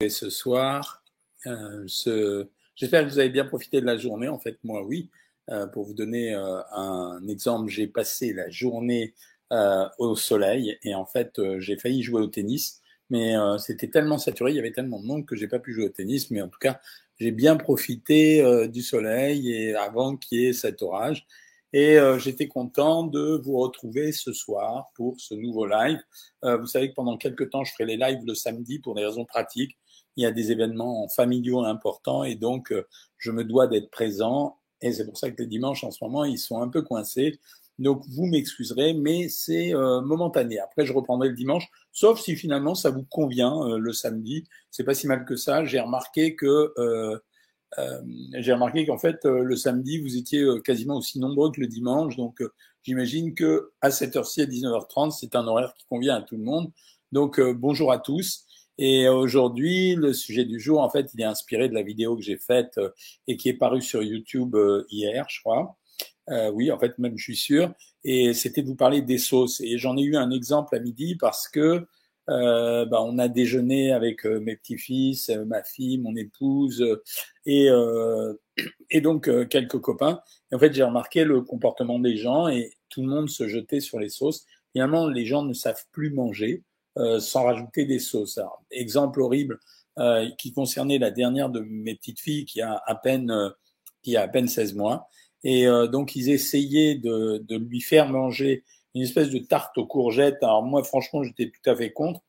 Et ce soir. Euh. J'espère que vous avez bien profité de la journée. En fait, moi, oui. Euh, pour vous donner euh, un exemple, j'ai passé la journée au soleil et en fait, j'ai failli jouer au tennis, mais c'était tellement saturé, il y avait tellement de monde que j'ai pas pu jouer au tennis. Mais en tout cas, j'ai bien profité du soleil et avant qu'il y ait cet orage. Et j'étais content de vous retrouver ce soir pour ce nouveau live. vous savez que pendant quelques temps, je ferai les lives le samedi pour des raisons pratiques il y a des événements familiaux importants et donc euh, je me dois d'être présent. Et c'est pour ça que les dimanches en ce moment, ils sont un peu coincés. Donc vous m'excuserez, mais c'est euh, momentané. Après, je reprendrai le dimanche, sauf si finalement ça vous convient euh, le samedi. C'est pas si mal que ça. J'ai remarqué que euh, euh j'ai remarqué qu'en fait le samedi vous étiez quasiment aussi nombreux que le dimanche. Donc j'imagine que à cette heure-ci à 19h30, c'est un horaire qui convient à tout le monde. Donc bonjour à tous. Et aujourd'hui, le sujet du jour, en fait, il est inspiré de la vidéo que j'ai faite euh, et qui est parue sur YouTube euh, hier, je crois. Euh, oui, en fait, même je suis sûr. Et c'était de vous parler des sauces. Et j'en ai eu un exemple à midi parce que euh, bah, on a déjeuné avec mes petits-fils, ma fille, mon épouse et, et donc quelques copains. En fait, j'ai remarqué le comportement des gens et tout le monde se jetait sur les sauces. Finalement, les gens ne savent plus manger. Euh, sans rajouter des sauces. Alors, exemple horrible euh, qui concernait la dernière de mes petites filles qui a à peine euh, qui a à peine 16 mois. Et euh, donc ils essayaient de, de, lui faire manger une espèce de tarte aux courgettes. Alors moi franchement j'étais tout à fait contre.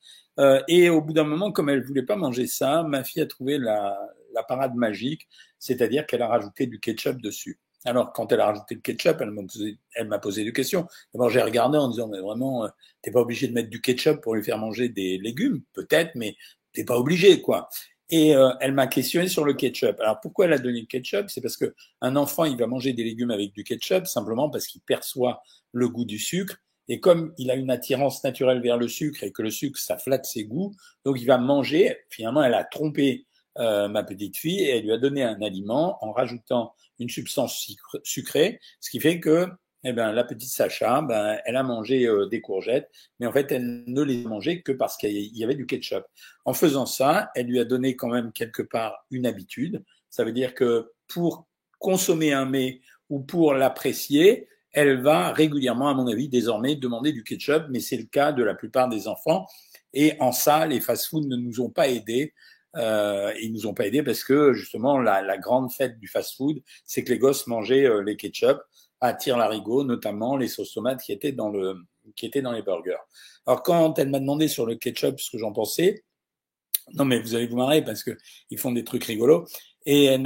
et au bout d'un moment, comme elle voulait pas manger ça, ma fille a trouvé la, la parade magique, c'est-à-dire qu'elle a rajouté du ketchup dessus. Alors, quand elle a rajouté le ketchup, elle m'a posé, elle m'a posé des questions. D'abord, j'ai regardé en disant, mais vraiment, euh, t'es pas obligé de mettre du ketchup pour lui faire manger des légumes, peut-être, mais t'es pas obligé, quoi. Et euh, elle m'a questionné sur le ketchup. Alors, pourquoi elle a donné le ketchup? C'est parce que un enfant, il va manger des légumes avec du ketchup simplement parce qu'il perçoit le goût du sucre. Et comme il a une attirance naturelle vers le sucre et que le sucre, ça flatte ses goûts, donc il va manger. Finalement, elle a trompé euh, ma petite fille et elle lui a donné un aliment en rajoutant une substance sucrée, ce qui fait que eh ben, la petite Sacha, ben, elle a mangé euh, des courgettes, mais en fait, elle ne les a mangées que parce qu'il y avait du ketchup. En faisant ça, elle lui a donné quand même quelque part une habitude. Ça veut dire que pour consommer un mets ou pour l'apprécier, elle va régulièrement, à mon avis, désormais demander du ketchup, mais c'est le cas de la plupart des enfants. Et en ça, les fast-foods ne nous ont pas aidés euh, ils nous ont pas aidés parce que justement la, la grande fête du fast-food, c'est que les gosses mangeaient euh, les ketchup à tire-larigot, notamment les sauces tomates qui étaient dans le qui étaient dans les burgers. Alors quand elle m'a demandé sur le ketchup ce que j'en pensais, non mais vous allez vous marrer parce que ils font des trucs rigolos et elle